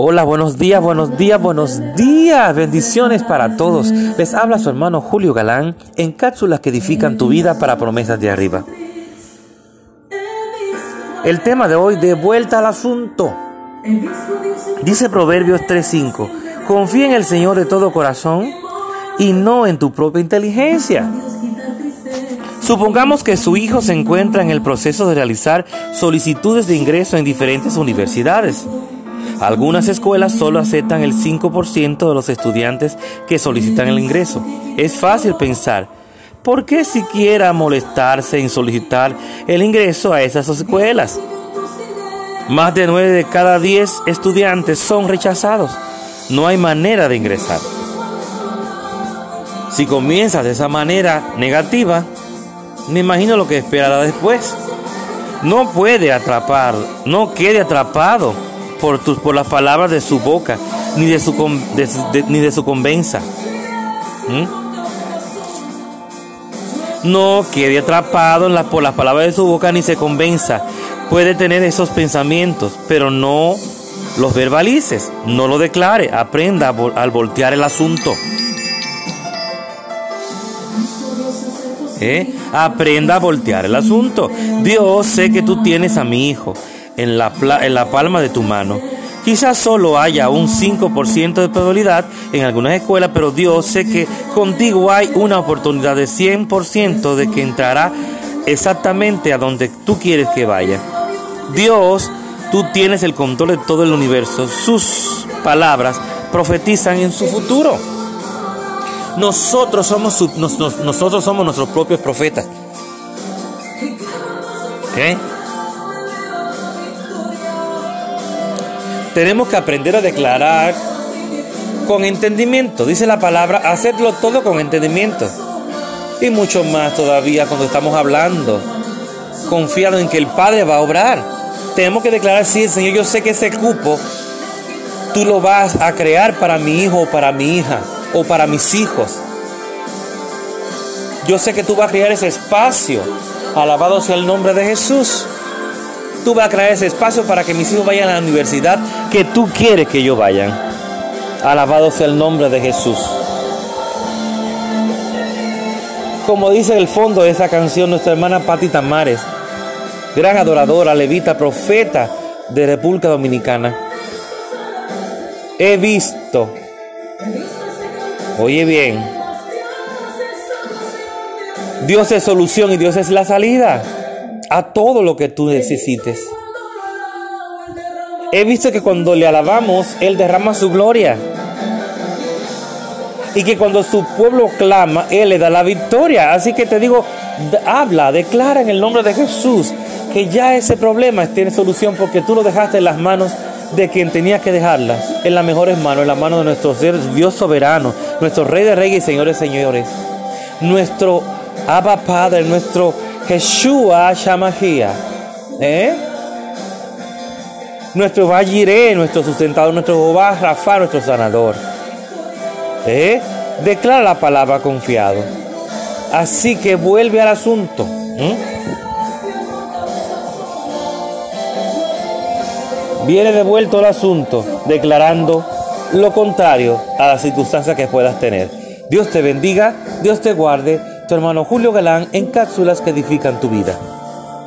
Hola, buenos días, buenos días, buenos días. Bendiciones para todos. Les habla su hermano Julio Galán en cápsulas que edifican tu vida para promesas de arriba. El tema de hoy, de vuelta al asunto. Dice Proverbios 3:5, confía en el Señor de todo corazón y no en tu propia inteligencia. Supongamos que su hijo se encuentra en el proceso de realizar solicitudes de ingreso en diferentes universidades. Algunas escuelas solo aceptan el 5% de los estudiantes que solicitan el ingreso. Es fácil pensar, ¿por qué siquiera molestarse en solicitar el ingreso a esas escuelas? Más de 9 de cada 10 estudiantes son rechazados. No hay manera de ingresar. Si comienzas de esa manera negativa, me imagino lo que esperará después. No puede atrapar, no quede atrapado por, tus, por las palabras de su boca, ni de su, ni de su convenza. ¿Mm? No quede atrapado en la, por las palabras de su boca, ni se convenza. Puede tener esos pensamientos, pero no los verbalices, no lo declare, aprenda al voltear el asunto. ¿Eh? Aprenda a voltear el asunto. Dios sé que tú tienes a mi hijo en la, en la palma de tu mano. Quizás solo haya un 5% de probabilidad en algunas escuelas, pero Dios sé que contigo hay una oportunidad de 100% de que entrará exactamente a donde tú quieres que vaya. Dios, tú tienes el control de todo el universo. Sus palabras profetizan en su futuro. Nosotros somos, nosotros somos nuestros propios profetas. Tenemos que aprender a declarar con entendimiento. Dice la palabra, hacerlo todo con entendimiento. Y mucho más todavía cuando estamos hablando, confiando en que el Padre va a obrar. Tenemos que declarar, sí, Señor, yo sé que ese cupo tú lo vas a crear para mi hijo o para mi hija o para mis hijos. Yo sé que tú vas a crear ese espacio. Alabado sea el nombre de Jesús tú vas a crear ese espacio para que mis hijos vayan a la universidad que tú quieres que ellos vayan. Alabado sea el nombre de Jesús. Como dice el fondo de esa canción nuestra hermana Patti Tamares, gran adoradora, levita, profeta de República Dominicana. He visto, oye bien, Dios es solución y Dios es la salida a todo lo que tú necesites. He visto que cuando le alabamos, Él derrama su gloria. Y que cuando su pueblo clama, Él le da la victoria. Así que te digo, habla, declara en el nombre de Jesús que ya ese problema tiene solución porque tú lo dejaste en las manos de quien tenía que dejarlas, en las mejores manos, en las manos de nuestro Dios soberano, nuestro Rey de Reyes Señores Señores, nuestro Abba Padre, nuestro Yeshua Shamahia. ¿Eh? Nuestro Valliré, nuestro sustentador, nuestro Jehová Rafa, nuestro sanador. ¿Eh? Declara la palabra confiado. Así que vuelve al asunto. Viene de vuelto al asunto, declarando lo contrario a las circunstancias que puedas tener. Dios te bendiga, Dios te guarde tu hermano Julio Galán en cápsulas que edifican tu vida.